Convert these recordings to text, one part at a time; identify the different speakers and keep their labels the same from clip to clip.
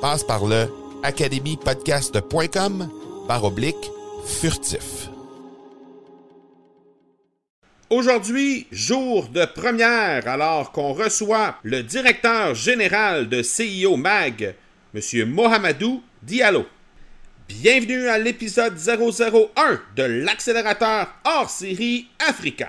Speaker 1: Passe par le academypodcast.com par oblique furtif. Aujourd'hui, jour de première, alors qu'on reçoit le directeur général de CIO MAG, M. Mohamedou Diallo. Bienvenue à l'épisode 001 de l'accélérateur hors série Africa.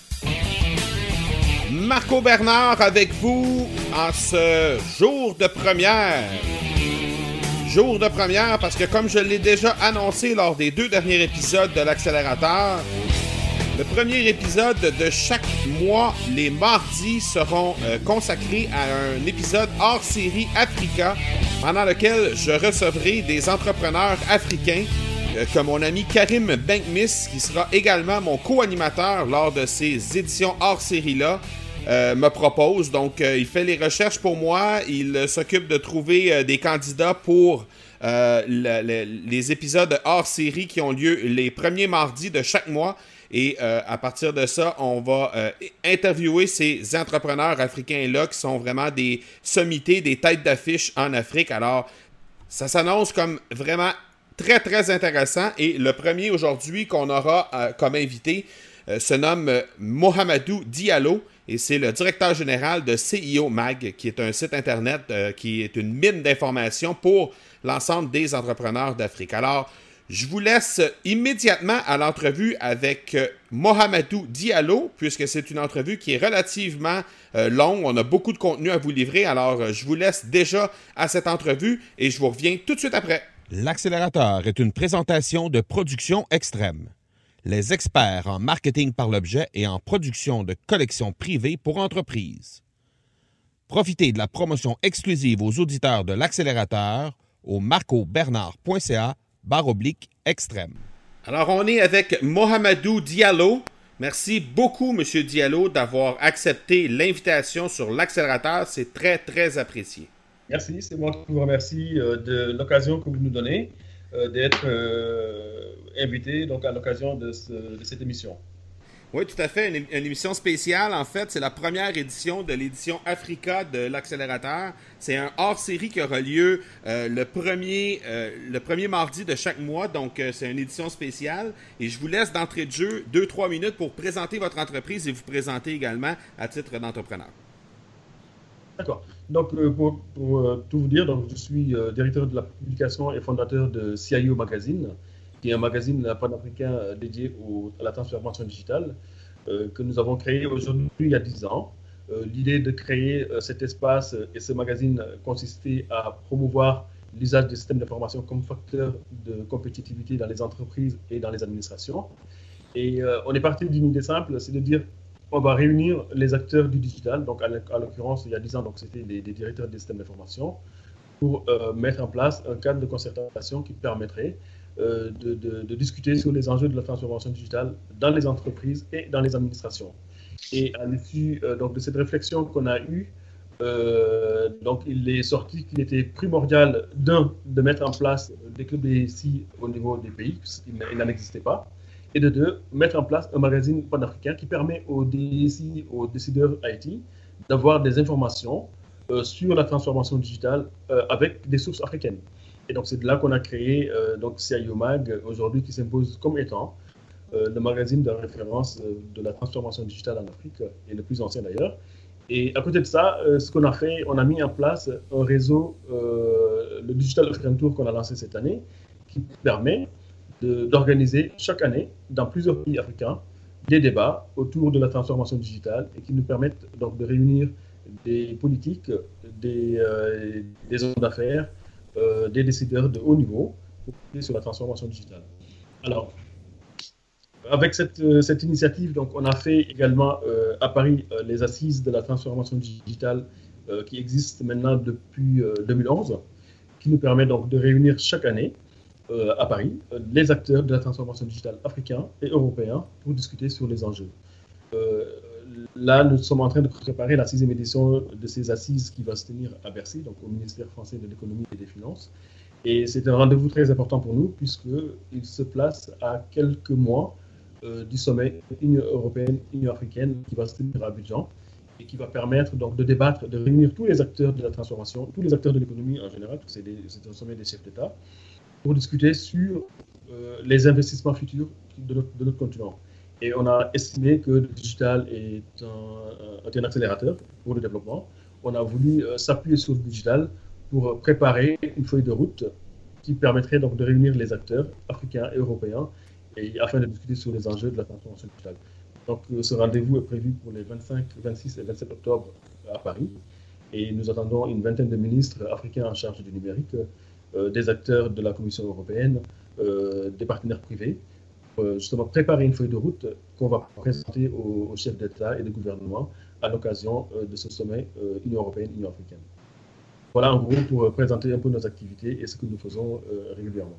Speaker 1: Marco Bernard avec vous en ce jour de première. Jour de première parce que comme je l'ai déjà annoncé lors des deux derniers épisodes de l'accélérateur, le premier épisode de chaque mois, les mardis, seront euh, consacrés à un épisode hors série Africa, pendant lequel je recevrai des entrepreneurs africains euh, comme mon ami Karim Bankmis, qui sera également mon co-animateur lors de ces éditions hors série-là. Euh, me propose. Donc, il fait les recherches pour moi. Il s'occupe de trouver des candidats pour les épisodes hors série qui ont lieu les premiers mardis de chaque mois. Et euh, à partir de ça, on va euh, interviewer ces entrepreneurs africains-là qui sont vraiment des sommités, des têtes d'affiche en Afrique. Alors, ça s'annonce comme vraiment très, très intéressant. Et le premier aujourd'hui qu'on aura euh, comme invité se nomme Mohamedou Diallo et c'est le directeur général de CIO Mag, qui est un site internet qui est une mine d'informations pour l'ensemble des entrepreneurs d'Afrique. Alors, je vous laisse immédiatement à l'entrevue avec euh, Mohamedou Diallo, puisque c'est une entrevue qui est relativement euh, longue. On a beaucoup de contenu à vous livrer, alors euh, je vous laisse déjà à cette entrevue et je vous reviens tout de suite après.
Speaker 2: L'accélérateur est une présentation de production extrême. Les experts en marketing par l'objet et en production de collections privées pour entreprises. Profitez de la promotion exclusive aux auditeurs de l'accélérateur au marcobernard.ca barre oblique extrême.
Speaker 1: Alors, on est avec Mohamedou Diallo. Merci beaucoup, Monsieur Diallo, d'avoir accepté l'invitation sur l'accélérateur. C'est très, très apprécié.
Speaker 3: Merci, c'est moi qui vous remercie euh, de l'occasion que vous nous donnez euh, d'être euh, invité donc, à l'occasion de cette émission.
Speaker 1: Oui, tout à fait. Une, émission spéciale, en fait. C'est la première édition de l'édition Africa de l'accélérateur. C'est un hors-série qui aura lieu euh, le, premier, euh, le premier mardi de chaque mois. Donc, euh, c'est une édition spéciale. Et je vous laisse d'entrée de jeu 2-3 minutes pour présenter votre entreprise et vous présenter également à titre d'entrepreneur.
Speaker 3: D'accord. Donc, pour, pour tout vous dire, donc, je suis directeur de la publication et fondateur de CIO Magazine qui est un magazine panafricain euh, dédié à la transformation digitale, euh, que nous avons créé aujourd'hui il y a 10 ans. Euh, l'idée de créer cet espace et ce magazine consistait à promouvoir l'usage des systèmes d'information comme facteur de compétitivité dans les entreprises et dans les administrations. Et on est parti d'une idée simple, c'est de dire on va réunir les acteurs du digital. Donc, à l'occurrence, il y a 10 ans, c'était des, directeurs des systèmes d'information pour mettre en place un cadre de concertation qui permettrait de, de, discuter sur les enjeux de la transformation digitale dans les entreprises et dans les administrations. Et à l'issue donc de cette réflexion qu'on a eue, euh, donc, il est sorti qu'il était primordial, d'un, de mettre en place des clubs DSI au niveau des pays, il n'en existait pas, et de deux, mettre en place un magazine panafricain qui permet aux décideurs IT, d'avoir des informations euh, sur la transformation digitale euh, avec des sources africaines. Et donc, c'est de là qu'on a créé donc CIO Mag, aujourd'hui, qui s'impose comme étant le magazine de référence de la transformation digitale en Afrique, et le plus ancien d'ailleurs. Et à côté de ça, euh, ce qu'on a fait, on a mis en place un réseau, euh, le Digital African Tour qu'on a lancé cette année, qui permet d'organiser chaque année, dans plusieurs pays africains, des débats autour de la transformation digitale et qui nous permettent donc de réunir des politiques, des, euh, hommes d'affaires, des décideurs de haut niveau sur la transformation digitale. Alors, avec cette, euh, cette, initiative, donc, on a fait également euh, à Paris euh, les assises de la transformation digitale qui existent maintenant depuis 2011, qui nous permet donc de réunir chaque année à Paris les acteurs de la transformation digitale africains et européens pour discuter sur les enjeux. là, nous sommes en train de préparer la sixième édition de ces assises qui va se tenir à Bercy, donc au ministère français de l'économie et des finances. Et c'est un rendez-vous très important pour nous puisqu'il se place à quelques mois euh, du sommet Union européenne, Union africaine qui va se tenir à Abidjan et qui va permettre donc de débattre, de réunir tous les acteurs de la transformation, tous les acteurs de l'économie en général, c'est un sommet des chefs d'État, pour discuter sur euh, les investissements futurs de notre, continent. Et on a estimé que le digital est un, un accélérateur pour le développement. On a voulu euh, s'appuyer sur le digital pour préparer une feuille de route qui permettrait donc de réunir les acteurs africains et européens et afin de discuter sur les enjeux de la transformation digitale. Donc, euh, ce rendez-vous est prévu pour les 25, 26 et 27 octobre à Paris. Et nous attendons une vingtaine de ministres africains en charge du numérique, euh, des acteurs de la Commission européenne, euh, des partenaires privés, pour justement préparer une feuille de route qu'on va présenter aux, chefs d'État et de gouvernement à l'occasion de ce sommet Union européenne-Union africaine. Voilà en gros pour présenter un peu nos activités et ce que nous faisons régulièrement.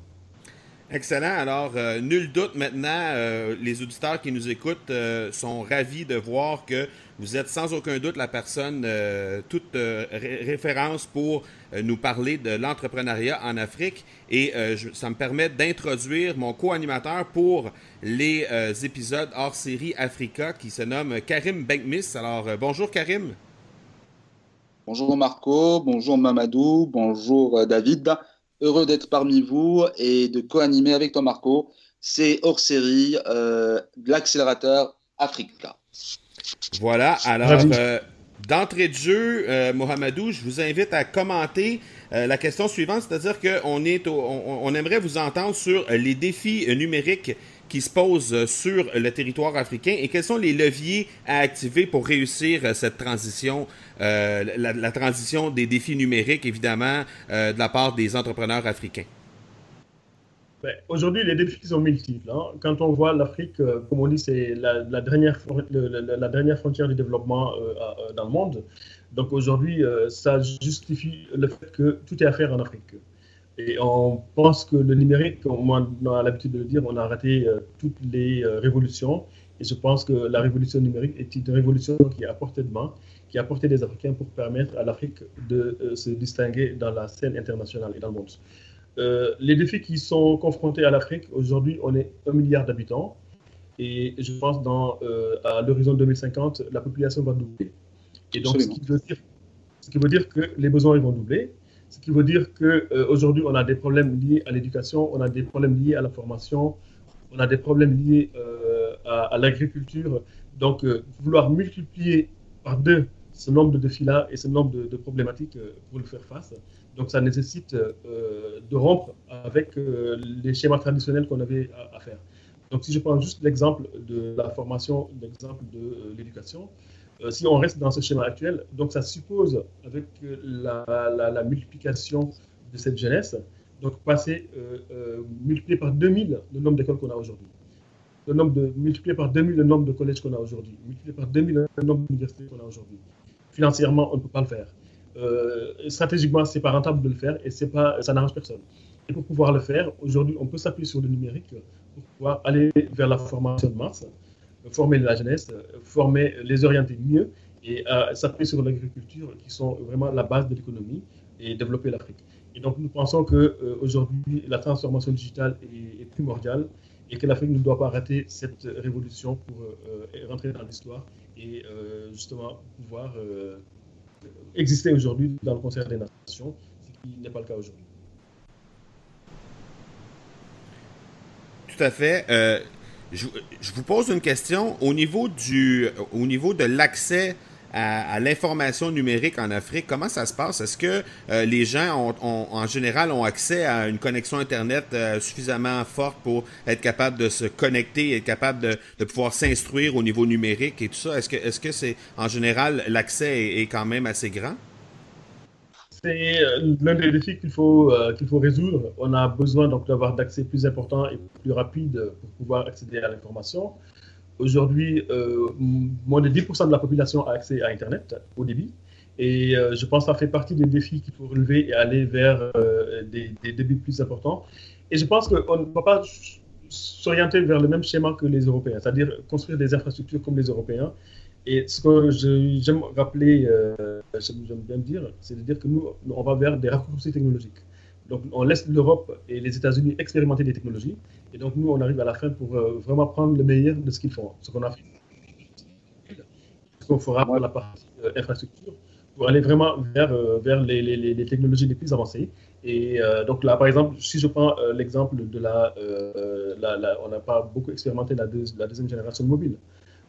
Speaker 1: Excellent. Alors, euh, nul doute maintenant, euh, les auditeurs qui nous écoutent euh, sont ravis de voir que vous êtes sans aucun doute la personne, toute référence pour nous parler de l'entrepreneuriat en Afrique. Et ça me permet d'introduire mon co-animateur pour les épisodes hors série Africa qui se nomme Karim Benkmis. Alors, bonjour Karim.
Speaker 4: Bonjour Marco, bonjour Mamadou, bonjour David heureux d'être parmi vous et de co-animer avec toi, Marco. C'est hors série euh, de l'accélérateur Africa.
Speaker 1: Voilà, alors euh, d'entrée de jeu, euh, Mohamedou, je vous invite à commenter la question suivante, c'est-à-dire qu'on est on, aimerait vous entendre sur les défis numériques qui se posent sur le territoire africain et quels sont les leviers à activer pour réussir cette transition euh, la, transition des défis numériques, évidemment, euh, de la part des entrepreneurs africains?
Speaker 3: Ben, aujourd'hui, les défis sont multiples. Hein. Quand on voit l'Afrique, euh, comme on dit, c'est la, dernière, la, dernière frontière du développement dans le monde. Donc aujourd'hui, ça justifie le fait que tout est à faire en Afrique. Et on pense que le numérique, comme on a l'habitude de le dire, on a raté toutes les révolutions. Et je pense que la révolution numérique est une révolution qui est à portée de main qui a porté des Africains pour permettre à l'Afrique de euh, se distinguer dans la scène internationale et dans le monde. Euh, les défis qui sont confrontés à l'Afrique, aujourd'hui, on est un milliard d'habitants. Et je pense dans, euh, à l'horizon 2050, la population va doubler. Et donc, ce qui, veut dire, ce qui veut dire que les besoins vont doubler. Ce qui veut dire qu'aujourd'hui, on a des problèmes liés à l'éducation, on a des problèmes liés à la formation, on a des problèmes liés à, à l'agriculture. Donc, vouloir multiplier par deux ce nombre de défis-là et ce nombre de, problématiques euh, pour le faire face. Donc ça nécessite euh, de rompre avec euh, les schémas traditionnels qu'on avait à, faire. Donc si je prends juste l'exemple de la formation, l'exemple de l'éducation, si on reste dans ce schéma actuel, donc ça suppose avec la, la, multiplication de cette jeunesse, donc passer, multiplier par 2000 le nombre d'écoles qu'on a aujourd'hui. le nombre de, multiplié par 2000 le nombre de collèges qu'on a aujourd'hui, multiplié par 2000 le nombre d'universités qu'on a aujourd'hui. Financièrement, on ne peut pas le faire. Euh, stratégiquement, c'est pas rentable de le faire et pas, ça n'arrange personne. Et pour pouvoir le faire, aujourd'hui, on peut s'appuyer sur le numérique pour pouvoir aller vers la formation de masse, former la jeunesse, former les orienter mieux et euh, s'appuyer sur l'agriculture qui sont vraiment la base de l'économie et développer l'Afrique. Et donc, nous pensons qu'aujourd'hui, la transformation digitale est, primordiale et que l'Afrique ne doit pas rater cette révolution pour euh, rentrer dans l'histoire et euh, justement pouvoir euh, exister aujourd'hui dans le concert des nations, ce qui n'est pas le cas aujourd'hui.
Speaker 1: Tout à fait. Je, vous pose une question au niveau du, au niveau de l'accès à, l'information numérique en Afrique, comment ça se passe? Est-ce que euh, les gens, ont, en général, ont accès à une connexion Internet euh, suffisamment forte pour être capable de se connecter, être capable de, de pouvoir s'instruire au niveau numérique et tout ça? Est-ce que, est-ce que c'est, en général, l'accès est, quand même assez grand?
Speaker 3: C'est euh, l'un des défis qu'il faut, qu'il faut résoudre. On a besoin donc d'avoir d'accès plus important et plus rapide pour pouvoir accéder à l'information. Aujourd'hui, euh, moins de 10% de la population a accès à Internet au débit. Et euh, je pense que ça fait partie des défis qu'il faut relever et aller vers euh, des, débits plus importants. Et je pense qu'on ne va pas s'orienter vers le même schéma que les Européens, c'est-à-dire construire des infrastructures comme les Européens. Et ce que j'aime rappeler, j'aime bien dire, c'est de dire que nous, on va vers des raccourcis technologiques. Donc, on laisse l'Europe et les États-Unis expérimenter des technologies. Et donc, nous, on arrive à la fin pour euh, vraiment prendre le meilleur de ce qu'ils font, ce qu'on a fait. Ce qu'on fera pour la partie euh, infrastructure, pour aller vraiment vers, euh, vers les, les, les, technologies les plus avancées. Et donc, là, par exemple, si je prends l'exemple de la, On n'a pas beaucoup expérimenté la, la deuxième génération de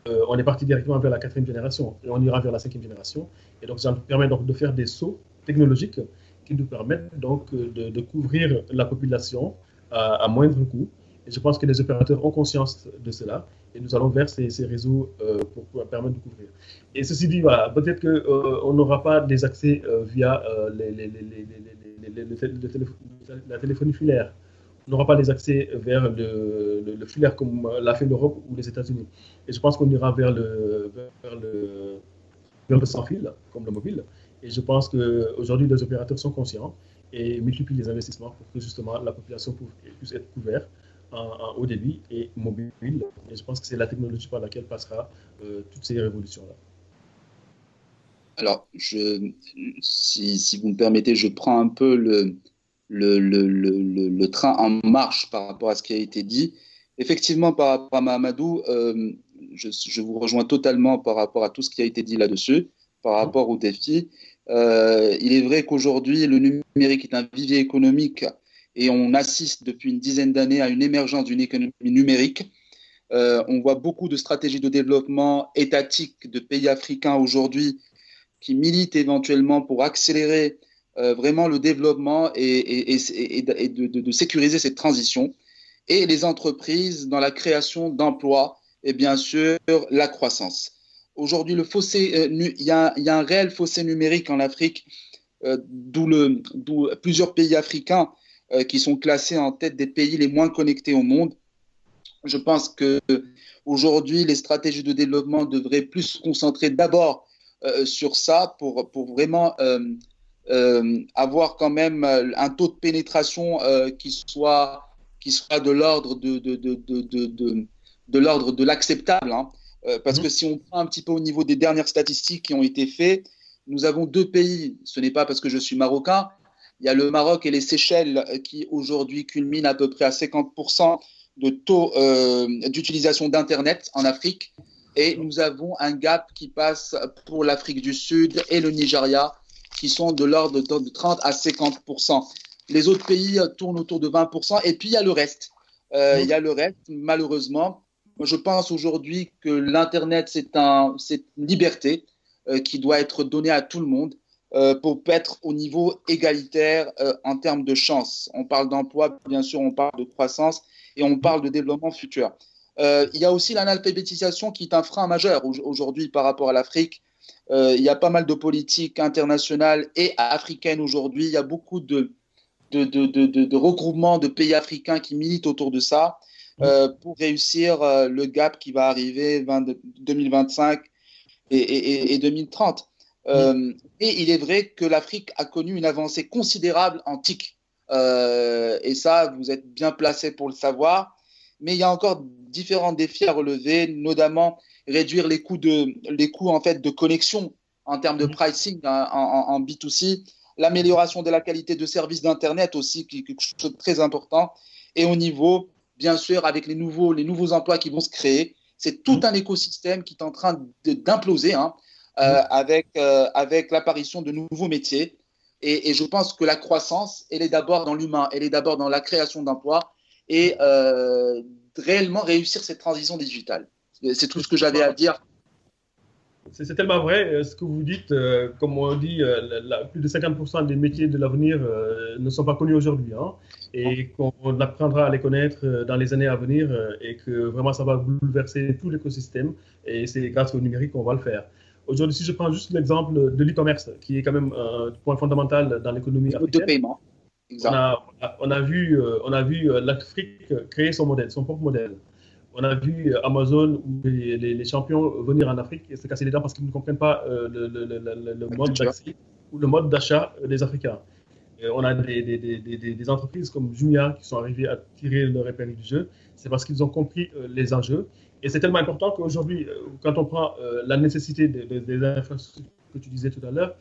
Speaker 3: on est parti directement vers la quatrième génération et on ira vers la cinquième génération. Et donc, ça nous permet donc de faire des sauts technologiques qui nous permettent donc euh, de, couvrir la population à, moindre coût. Et je pense que les opérateurs ont conscience de cela et nous allons vers ces, réseaux euh, pour, permettre de couvrir. Et ceci dit, voilà, peut-être qu'on euh, n'aura pas des accès via la téléphonie filaire. N'aura pas les accès vers le, le, filaire comme l'a fait l'Europe ou les États-Unis. Et je pense qu'on ira vers le, vers le, vers le sans fil, comme le mobile. Et je pense qu'aujourd'hui, les opérateurs sont conscients et multiplient les investissements pour que justement la population puisse être couverte en, haut débit et mobile. Et je pense que c'est la technologie par laquelle passera euh, toutes ces révolutions-là.
Speaker 4: Alors, je, si, si, vous me permettez, je prends un peu le, le, le, le, train en marche par rapport à ce qui a été dit. Effectivement, par rapport à Mahamadou, euh, je, je, vous rejoins totalement par rapport à tout ce qui a été dit là-dessus, par rapport aux défis. Euh, il est vrai qu'aujourd'hui, le numérique est un vivier économique et on assiste depuis une dizaine d'années à une émergence d'une économie numérique. Euh, on voit beaucoup de stratégies de développement étatique de pays africains aujourd'hui qui militent éventuellement pour accélérer euh, vraiment le développement et, de, sécuriser cette transition. Et les entreprises dans la création d'emplois et bien sûr la croissance. Aujourd'hui, le fossé, euh, il y, a, un réel fossé numérique en Afrique, euh, d'où plusieurs pays africains euh, qui sont classés en tête des pays les moins connectés au monde. Je pense que aujourd'hui, les stratégies de développement devraient plus se concentrer d'abord sur ça pour, pour vraiment avoir quand même un taux de pénétration qui soit qui soit de l'ordre de, de, de, de, de l'ordre de l'acceptable. Hein. Euh, parce que mhm. si on prend un petit peu au niveau des dernières statistiques qui ont été faites, nous avons deux pays, ce n'est pas parce que je suis marocain, il y a le Maroc et les Seychelles euh, qui aujourd'hui culminent à peu près à 50% de taux euh, d'utilisation d'Internet en Afrique. Et nous avons un gap qui passe pour l'Afrique du Sud et le Nigeria, qui sont de l'ordre de 30 à 50%. Les autres pays tournent autour de 20%. Et puis il y a le reste. Mhm. Il y a le reste, malheureusement, je pense aujourd'hui que l'Internet, c'est un, une liberté euh, qui doit être donnée à tout le monde euh, pour être au niveau égalitaire euh, en termes de chance. On parle d'emploi, bien sûr, on parle de croissance et on parle de développement futur. il y a aussi l'analphabétisation qui est un frein majeur aujourd'hui par rapport à l'Afrique. Il y a pas mal de politiques internationales et africaines aujourd'hui. Il y a beaucoup de, de, de, de, de regroupements de pays africains qui militent autour de ça. euh, pour réussir euh, le gap qui va arriver 2025 et, 2030. et il est vrai que l'Afrique a connu une avancée considérable en TIC. et ça, vous êtes bien placé pour le savoir. Mais il y a encore différents défis à relever, notamment réduire les coûts de, les coûts en fait de connexion en termes de pricing hein, en, en B2C, l'amélioration de la qualité de service d'Internet aussi, qui est quelque chose de très important. Et au niveau, bien sûr, avec les nouveaux, les nouveaux emplois qui vont se créer, c'est tout un écosystème qui est en train d'imploser hein, euh, avec, euh, avec l'apparition de nouveaux métiers. Et, et, je pense que la croissance, elle est d'abord dans l'humain, elle est d'abord dans la création d'emplois et euh, réellement réussir cette transition digitale. C'est tout ce que j'avais à dire
Speaker 3: c'est tellement vrai euh, ce que vous dites. Euh, comme on dit, euh, plus de 50% des métiers de l'avenir ne sont pas connus aujourd'hui. Hein, et qu'on apprendra à les connaître dans les années à venir et que vraiment ça va bouleverser tout l'écosystème. Et c'est grâce au numérique qu'on va le faire. Aujourd'hui, si je prends juste l'exemple de l'e-commerce, qui est quand même un point fondamental dans l'économie
Speaker 4: africaine. De paiement.
Speaker 3: On a, on a, vu, on a vu l'Afrique créer son modèle, son propre modèle on a vu euh, Amazon ou les, champions venir en Afrique et se casser les dents parce qu'ils ne comprennent pas euh, le, mode d'accès ou le mode d'achat des Africains. on a des, entreprises comme Jumia qui sont arrivées à tirer leur épingle du jeu. C'est parce qu'ils ont compris euh, les enjeux. Et c'est tellement important qu'aujourd'hui, quand on prend la nécessité des, infrastructures que tu disais tout à l'heure,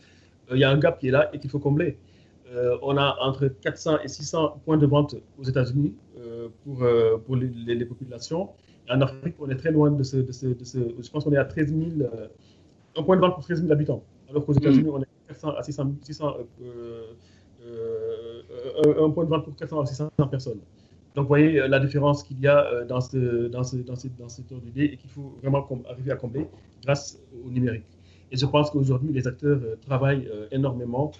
Speaker 3: il y a un gap qui est là et qu'il faut combler. On a entre 400 et 600 points de vente aux États-Unis pour, pour les, populations. En Afrique, on est très loin de ce. De ce, de ce je pense qu'on est à 13 000, euh, un point de vente pour 13 000 habitants. Alors qu'aux États-Unis, mm. on est à 400 à 600, 600 euh, euh, un point de vente pour 400 à 600 personnes. Donc, vous voyez la différence qu'il y a dans ce, dans ce, dans ce, dans ce tour d'idée et qu'il faut vraiment arriver à combler grâce au numérique. Et je pense qu'aujourd'hui, les acteurs travaillent énormément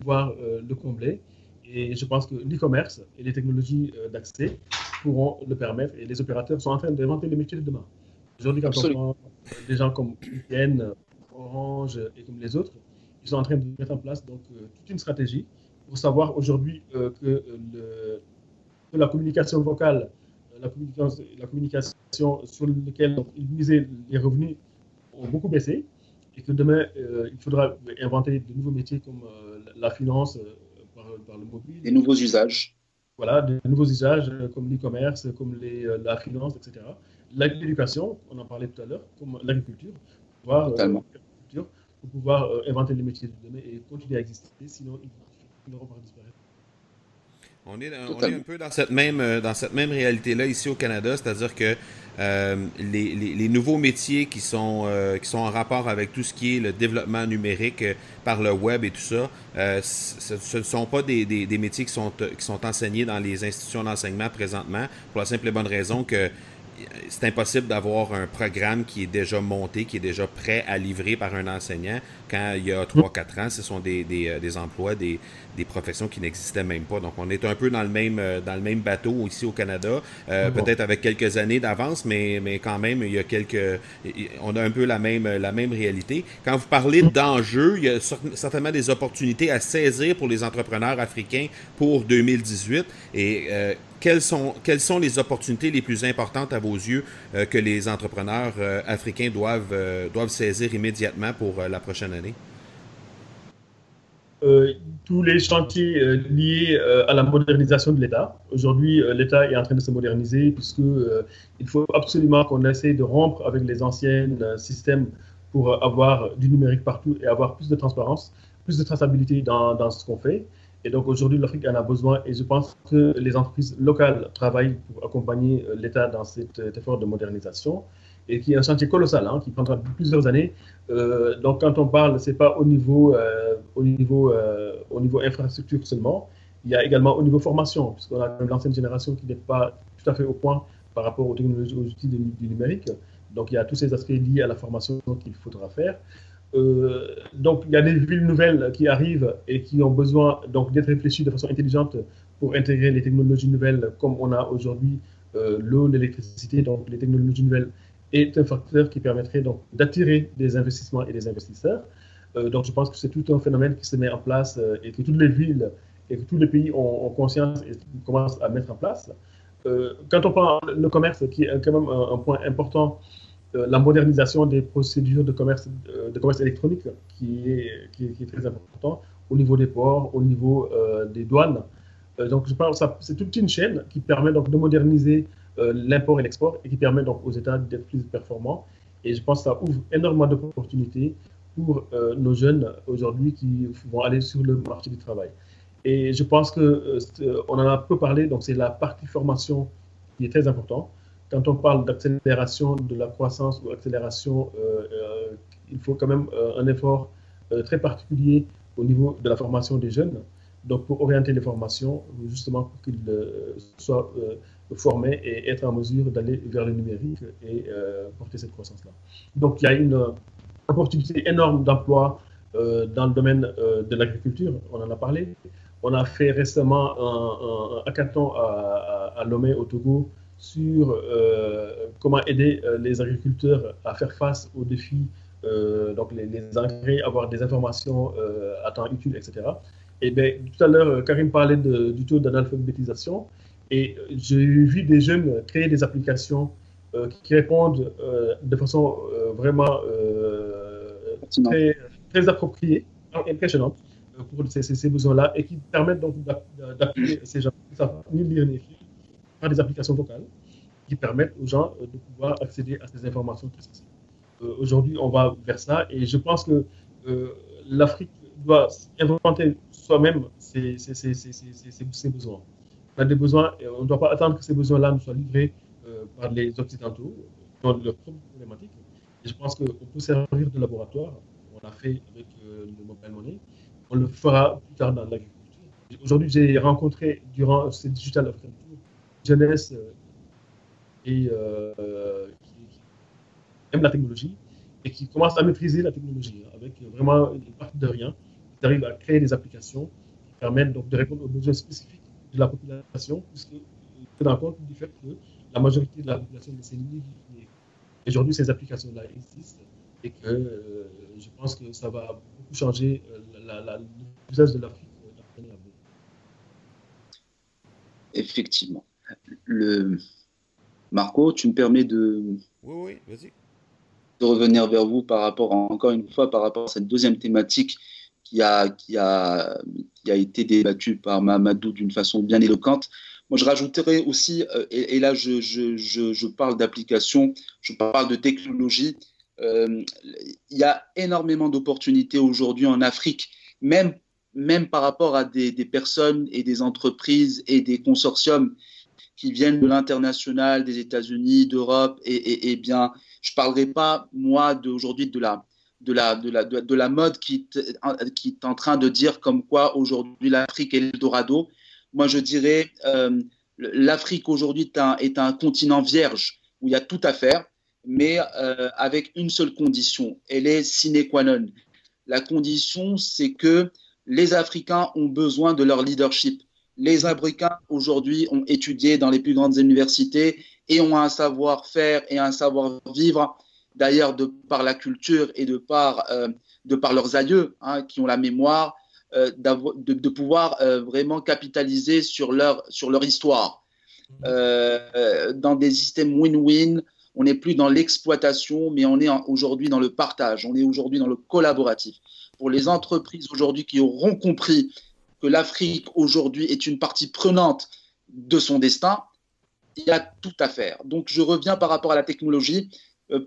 Speaker 3: pouvoir le combler. Et je pense que l'e-commerce et les technologies d'accès pourront le permettre et les opérateurs sont en train d'inventer les métiers de demain. Aujourd'hui, quand on prend des gens comme UPN, Orange et comme les autres, ils sont en train de mettre en place donc, euh, toute une stratégie pour savoir aujourd'hui euh, que, la communication vocale, la communication, la communication sur laquelle ils misaient les revenus ont beaucoup baissé et que demain, euh, il faudra inventer de nouveaux métiers comme la finance par, par, le mobile.
Speaker 4: Des nouveaux usages
Speaker 3: voilà, de nouveaux usages euh, comme l'e-commerce, comme les, euh, la finance, etc. L'éducation, on en parlait tout à l'heure, comme l'agriculture, pour pouvoir, euh, pour pouvoir inventer les métiers de demain et continuer à exister, sinon ils n'auront pas disparaître.
Speaker 1: On est, on est, un peu dans cette même, dans cette même réalité-là ici au Canada, c'est-à-dire que euh, les, les, nouveaux métiers qui sont, euh, qui sont en rapport avec tout ce qui est le développement numérique euh, par le web et tout ça, ce ne sont pas des, des, des, métiers qui sont, qui sont enseignés dans les institutions d'enseignement présentement, pour la simple et bonne raison que c'est impossible d'avoir un programme qui est déjà monté, qui est déjà prêt à livrer par un enseignant quand il y a 3-4 ans. Ce sont des, des, des emplois, des, des professions qui n'existaient même pas. Donc, on est un peu dans le même, euh, dans le même bateau ici au Canada, euh, peut-être avec quelques années d'avance, mais, mais quand même, il y a quelques, on a un peu la même, la même réalité. Quand vous parlez d'enjeux, il y a certainement des opportunités à saisir pour les entrepreneurs africains pour 2018. Et euh, quelles sont, les opportunités les plus importantes à vos yeux que les entrepreneurs africains doivent, doivent saisir immédiatement pour la prochaine année?
Speaker 3: Euh, tous les chantiers euh, liés euh, à la modernisation de l'État. Aujourd'hui, l'État est en train de se moderniser puisque il faut absolument qu'on essaie de rompre avec les anciens systèmes pour avoir du numérique partout et avoir plus de transparence, plus de traçabilité dans ce qu'on fait. Et donc aujourd'hui, l'Afrique en a besoin et je pense que les entreprises locales travaillent pour accompagner l'État dans cet effort de modernisation et qui est un chantier colossal, hein, qui prendra plusieurs années. Euh, donc quand on parle, c'est pas au niveau, euh, au niveau, euh, au niveau infrastructure seulement. Il y a également au niveau formation, puisqu'on a l'ancienne génération qui n'est pas tout à fait au point par rapport aux technologies, aux outils du, numérique. Donc il y a tous ces aspects liés à la formation qu'il faudra faire. Donc il y a des villes nouvelles qui arrivent et qui ont besoin donc d'être réfléchies de façon intelligente pour intégrer les technologies nouvelles comme on a aujourd'hui l'eau, l'électricité, donc les technologies nouvelles est un facteur qui permettrait donc d'attirer des investissements et des investisseurs. Euh, donc je pense que c'est tout un phénomène qui se met en place euh, et que toutes les villes et que tous les pays ont, conscience et commencent à mettre en place. quand on parle le commerce, qui est quand même un, point important, la modernisation des procédures de commerce, commerce électronique, qui est, très important au niveau des ports, au niveau des douanes. donc, c'est toute une chaîne qui permet donc de moderniser l'import et l'export et qui permet donc aux États d'être plus performants. Et je pense que ça ouvre énormément d'opportunités pour euh, nos jeunes aujourd'hui qui vont aller sur le marché du travail. Et je pense que euh, on en a peu parlé, donc c'est la partie formation qui est très importante. Quand on parle d'accélération de la croissance ou accélération, euh, il faut quand même un effort très particulier au niveau de la formation des jeunes. Donc pour orienter les formations, justement pour qu'ils soient formés et être en mesure d'aller vers le numérique et porter cette croissance-là. Donc il y a une opportunité énorme d'emploi euh, dans le domaine euh, de l'agriculture, on en a parlé. On a fait récemment un, un hackathon à, à, Lomé au Togo sur euh, comment aider les agriculteurs à faire face aux défis, donc les, les, engrais, avoir des informations à temps utile, etc. Et bien, tout à l'heure, Karim parlait de, du taux d'analphabétisation et j'ai vu des jeunes créer des applications qui répondent de façon vraiment très, très appropriées, impressionnantes euh, pour ces, ces, besoins-là et qui permettent donc d'appuyer ces gens. Qui savent ni lire ni écrire des applications vocales qui permettent aux gens euh, de pouvoir accéder à ces informations. Euh, aujourd'hui, on va vers ça et je pense que l'Afrique doit inventer soi-même ses, besoins. On a des besoins et on ne doit pas attendre que ces besoins-là nous soient livrés par les Occidentaux dans leurs propres problématiques je pense qu'on peut servir de laboratoire. On l'a fait avec euh, le mobile money. On le fera plus tard dans l'agriculture. Aujourd'hui, j'ai rencontré durant ce Digital African jeunesse euh, et euh, qui, aime la technologie et qui commence à maîtriser la technologie hein, avec vraiment une partie de rien. Ils arrivent à créer des applications qui permettent donc de répondre aux besoins spécifiques de la population, puisque se rend compte du fait que la majorité de la population ces milliers Aujourd'hui, ces applications-là existent et que euh, je pense que ça va beaucoup changer l'usage de l'Afrique
Speaker 4: Effectivement. Le... Marco, tu me permets de,
Speaker 1: oui, oui,
Speaker 4: de revenir vers vous par rapport, encore une fois, par rapport à cette deuxième thématique qui a, qui a, qui a été débattue par Mamadou d'une façon bien éloquente. Moi, je rajouterais aussi, euh, et, là, je, je, je, parle d'application, je parle de technologie. Euh, il y a énormément d'opportunités aujourd'hui en Afrique, même, même par rapport à des, des, personnes et des entreprises et des consortiums qui viennent de l'international, des États-Unis, d'Europe. Et, et, bien, je parlerai pas, moi, d'aujourd'hui de la, de la, de la, de, la mode qui, qui est en train de dire comme quoi aujourd'hui l'Afrique est l'Eldorado moi je dirais, euh, l'Afrique aujourd'hui est un, est un, continent vierge où il y a tout à faire, mais euh, avec une seule condition, elle est sine qua non. La condition, c'est que les Africains ont besoin de leur leadership. Les Africains aujourd'hui ont étudié dans les plus grandes universités et ont un savoir-faire et un savoir-vivre, d'ailleurs de par la culture et de par, euh, de par leurs aïeux hein, qui ont la mémoire, euh, de, de, pouvoir euh, vraiment capitaliser sur leur, sur leur histoire. Euh, dans des systèmes win-win, on n'est plus dans l'exploitation, mais on est aujourd'hui dans le partage, on est aujourd'hui dans le collaboratif. Pour les entreprises aujourd'hui qui auront compris que l'Afrique aujourd'hui est une partie prenante de son destin, il y a tout à faire. Donc je reviens par rapport à la technologie.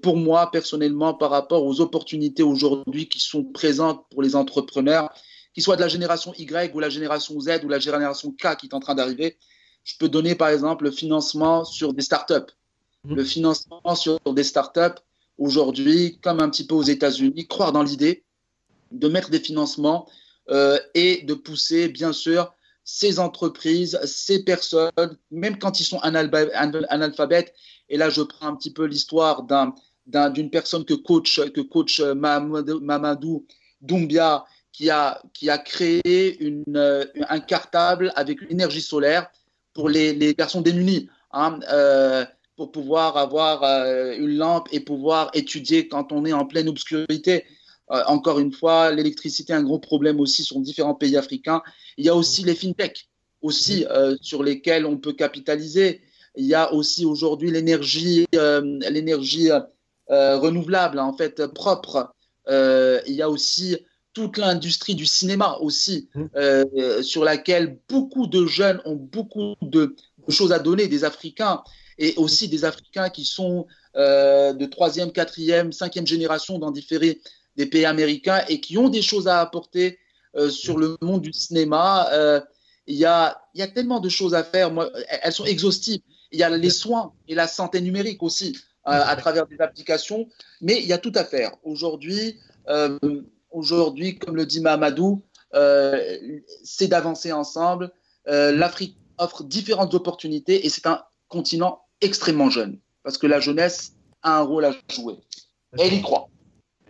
Speaker 4: Pour moi, personnellement, par rapport aux opportunités aujourd'hui qui sont présentes pour les entrepreneurs, qu'il soit de la génération Y ou la génération Z ou la génération K qui est en train d'arriver. Je peux donner par exemple le financement sur des startups. Mmh. Le financement sur des startups, aujourd'hui, comme un petit peu aux États-Unis, croire dans l'idée de mettre des financements euh, et de pousser, bien sûr, ces entreprises, ces personnes, même quand ils sont analphabètes. Et là, je prends un petit peu l'histoire d'une personne que coach, coach Mamadou Doumbia, qui a, créé euh, un cartable avec une énergie solaire pour les, les personnes démunies, hein, euh, pour pouvoir avoir euh, une lampe et pouvoir étudier quand on est en pleine obscurité. Encore une fois, l'électricité est un gros problème aussi sur différents pays africains. Il y a aussi les fintech, aussi sur lesquels on peut capitaliser. Il y a aussi aujourd'hui l'énergie, l'énergie renouvelable, en fait, propre. il y a aussi toute l'industrie du cinéma aussi, mmh. sur laquelle beaucoup de jeunes ont beaucoup de, choses à donner, des Africains, et aussi des Africains qui sont de troisième, quatrième, cinquième génération dans différents des pays américains et qui ont des choses à apporter sur le monde du cinéma. il, y a, il y a tellement de choses à faire, Moi, elles sont exhaustives. Il y a les soins et la santé numérique aussi à travers des applications, mais il y a tout à faire. Aujourd'hui, aujourd'hui, comme le dit Mahamadou, euh, c'est d'avancer ensemble. Euh, L'Afrique offre différentes opportunités et c'est un continent extrêmement jeune parce que la jeunesse a un rôle à jouer. Et elle y croit.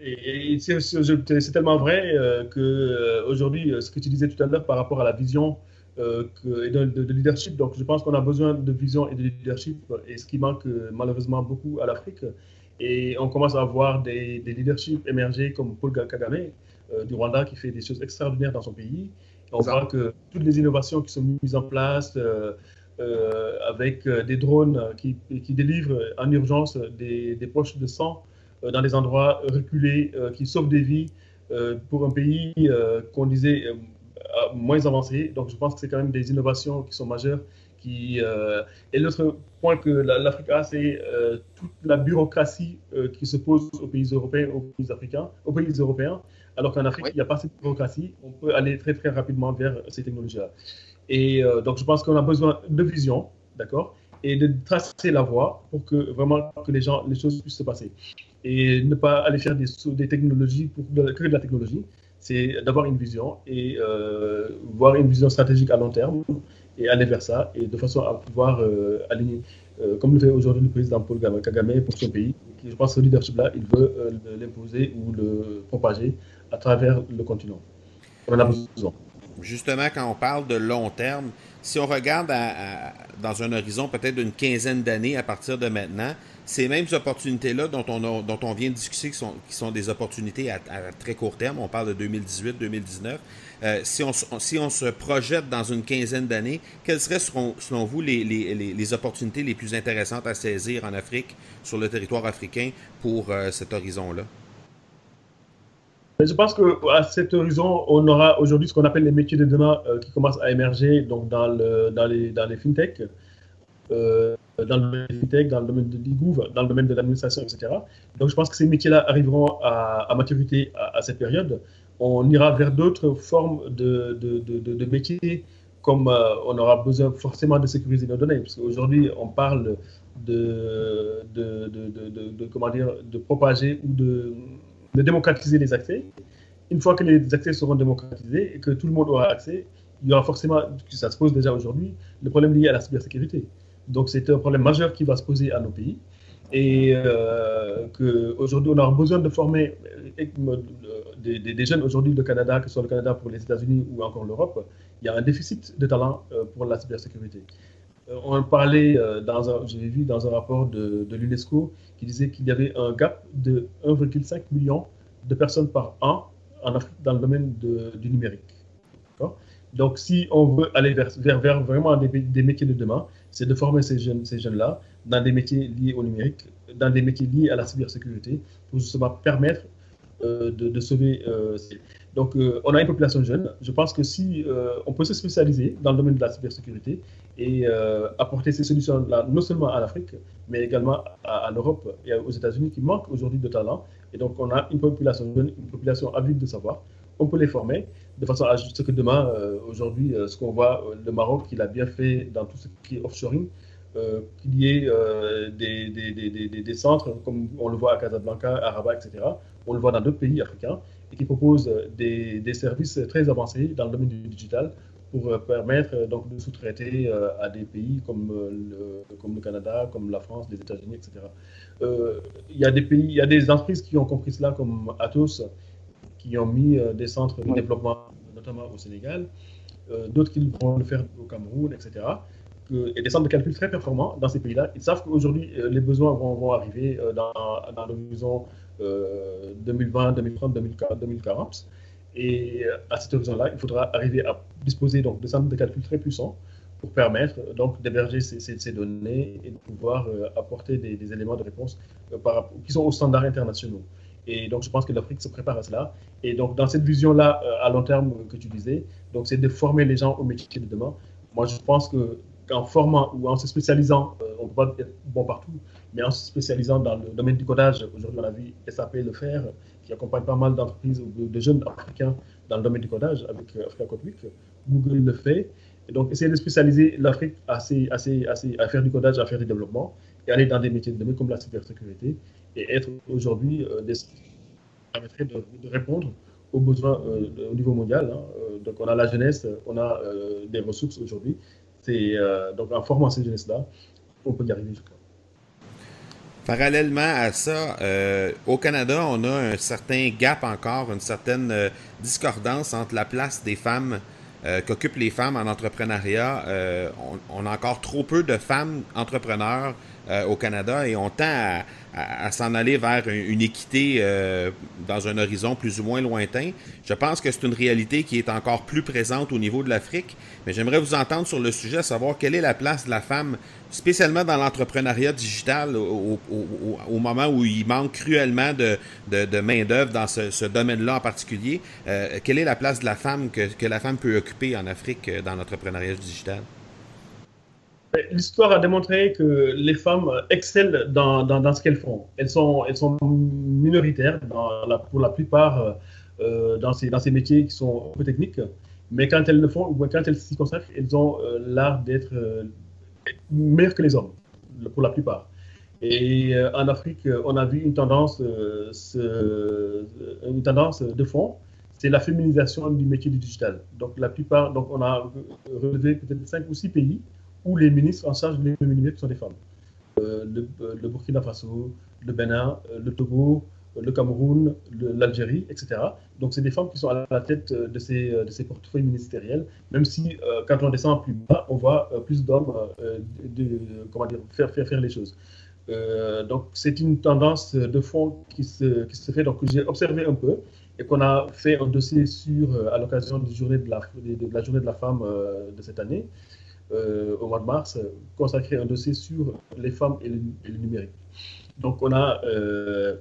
Speaker 3: Et, c'est tellement vrai euh, que aujourd'hui, ce que tu disais tout à l'heure par rapport à la vision que, et de, leadership, donc je pense qu'on a besoin de vision et de leadership, et ce qui manque malheureusement beaucoup à l'Afrique. Et on commence à voir des, des leaderships émerger comme Paul Kagame euh, du Rwanda qui fait des choses extraordinaires dans son pays. on voit que toutes les innovations qui sont mises en place euh, euh, avec des drones qui, qui, délivrent en urgence des, des poches de sang dans des endroits reculés, qui sauvent des vies pour un pays qu'on disait moins avancé. Donc je pense que c'est quand même des innovations qui sont majeures qui, euh, et l'autre point que l'Afrique a, c'est euh, toute la bureaucratie euh, qui se pose aux pays européens, aux pays africains, aux pays européens, alors qu'en Afrique, il n'y a pas cette bureaucratie. On peut aller très très rapidement vers ces technologies-là. Et donc, je pense qu'on a besoin de vision, d'accord, et de tracer la voie pour que vraiment que les gens, les choses puissent se passer. Et ne pas aller faire des, technologies pour que de la technologie, c'est d'avoir une vision et voir une vision stratégique à long terme et aller vers ça, et de façon à pouvoir euh, aligner, euh, comme le fait aujourd'hui le président Paul Kagame pour son pays. je pense que ce leadership-là, il veut euh, l'imposer ou le propager à travers le continent.
Speaker 1: Justement, quand on parle de long terme, si on regarde dans un horizon peut-être d'une quinzaine d'années à partir de maintenant, ces mêmes opportunités-là dont on, vient de discuter, qui sont, des opportunités à, très court terme, on parle de 2018-2019, euh, si, on, si on se projette dans une quinzaine d'années, quelles seraient selon, vous les, opportunités les plus intéressantes à saisir en Afrique, sur le territoire africain, pour euh, cet horizon-là?
Speaker 3: Je pense qu'à cet horizon, on aura aujourd'hui ce qu'on appelle les métiers de demain euh, qui commencent à émerger donc dans, le, dans, les, dans les fintech. Euh, dans le domaine de de l'IGOUV, dans le domaine de l'administration, etc. Donc je pense que ces métiers-là arriveront à, maturité à, cette période. On ira vers d'autres formes de, de, de, de, métiers, comme euh, on aura besoin forcément de sécuriser nos données, parce qu'aujourd'hui on parle de, de, comment dire, de propager ou de, démocratiser les accès. Une fois que les accès seront démocratisés et que tout le monde aura accès, il y aura forcément, ça se pose déjà aujourd'hui, le problème lié à la cybersécurité. Donc c'est un problème majeur qui va se poser à nos pays et euh, qu'aujourd'hui on a besoin de former euh, des, jeunes aujourd'hui du Canada, que ce soit le Canada pour les États-Unis ou encore l'Europe, il y a un déficit de talent euh, pour la cybersécurité. Euh, on parlait, dans un, j'ai vu dans un rapport de, de l'UNESCO qui disait qu'il y avait un gap de 1,5 million de personnes par an en Afrique dans le domaine de, du numérique. Donc, si on veut aller vers, vraiment des, métiers de demain, c'est de former ces jeunes-là ces jeunes dans des métiers liés au numérique, dans des métiers liés à la cybersécurité, pour justement permettre euh, de, de, sauver. Euh, donc, euh, on a une population jeune. Je pense que si on peut se spécialiser dans le domaine de la cybersécurité et apporter ces solutions-là, non seulement à l'Afrique, mais également à, à l'Europe et aux États-Unis qui manquent aujourd'hui de talent. Et donc, on a une population jeune, une population avide de savoir. On peut les former de façon à ce que demain, euh, aujourd'hui, euh, ce qu'on voit, euh, le Maroc, il a bien fait dans tout ce qui est offshoring, qu'il y ait des, des, des, des, centres, comme on le voit à Casablanca, à Rabat, etc. On le voit dans d'autres pays africains, et qui proposent des, services très avancés dans le domaine du digital pour permettre donc, de sous-traiter à des pays comme le, comme le Canada, comme la France, les États-Unis, etc. Il y a des pays, il y a des entreprises qui ont compris cela, comme Atos, qui ont mis euh, des centres de développement, notamment au Sénégal, euh, d'autres qui vont le faire au Cameroun, etc. et des centres de calcul très performants dans ces pays-là. Ils savent qu'aujourd'hui, euh, les besoins vont, vont arriver dans, dans l'horizon 2020, 2030, 2040. Et à cet horizon-là, il faudra arriver à disposer donc, de centres de calcul très puissants pour permettre donc d'héberger ces, ces, données et de pouvoir apporter des, des, éléments de réponse par, qui sont aux standards internationaux. Et donc, je pense que l'Afrique se prépare à cela. Et donc, dans cette vision-là, à long terme que tu disais, donc c'est de former les gens au métier de demain. Moi, je pense que qu'en formant ou en se spécialisant, on ne peut pas être bon partout, mais en se spécialisant dans le domaine du codage, aujourd'hui on a vu SAP le faire, qui accompagne pas mal d'entreprises ou de jeunes africains dans le domaine du codage avec euh, Africa Code Week. Google le fait. Et donc, essayer de spécialiser l'Afrique assez, assez, à faire du codage, à faire du développement, et aller dans des métiers de domaine comme la cybersécurité, et être aujourd'hui euh, des permettrait de, répondre aux besoins euh, au niveau mondial. Hein. donc, on a la jeunesse, on a des ressources aujourd'hui. C'est donc en formant ces jeunesses-là, on peut y arriver, je crois.
Speaker 1: Parallèlement à ça, euh, au Canada, on a un certain gap encore, une certaine euh, discordance entre la place des femmes euh, qu'occupent les femmes en entrepreneuriat. On, on, a encore trop peu de femmes entrepreneurs au Canada et on tend à, à, s'en aller vers une, équité euh, dans un horizon plus ou moins lointain. Je pense que c'est une réalité qui est encore plus présente au niveau de l'Afrique, mais j'aimerais vous entendre sur le sujet, savoir quelle est la place de la femme, spécialement dans l'entrepreneuriat digital, au, moment où il manque cruellement de, de, main-d'œuvre dans ce, domaine-là en particulier. Euh, quelle est la place de la femme que, que la femme peut occuper en Afrique euh, dans l'entrepreneuriat digital?
Speaker 3: L'histoire a démontré que les femmes excellent dans, dans, ce qu'elles font. Elles sont, elles sont minoritaires pour la plupart euh, dans, ces, dans ces métiers qui sont peu techniques, mais quand elles le font, ou quand elles s'y consacrent, elles ont euh, l'art d'être euh, meilleures que les hommes, pour la plupart. Et en Afrique, on a vu une tendance, une tendance de fond, c'est la féminisation du métier du digital. Donc la plupart, donc on a relevé peut-être cinq ou six pays où les ministres en charge des numériques sont des femmes. Euh, euh, le, Burkina Faso, le Bénin, euh, le Togo, le Cameroun, l'Algérie, etc. Donc, c'est des femmes qui sont à la tête de ces, de ces portefeuilles ministériels, même si quand on descend plus bas, on voit plus d'hommes dire, faire, faire, faire les choses. donc, c'est une tendance de fond qui se, qui se fait, donc j'ai observé un peu et qu'on a fait un dossier sur, à l'occasion de, de, la, de, la journée de la femme de cette année. Euh, au mois de mars, consacré un dossier sur les femmes et le, numérique. Donc, on a euh,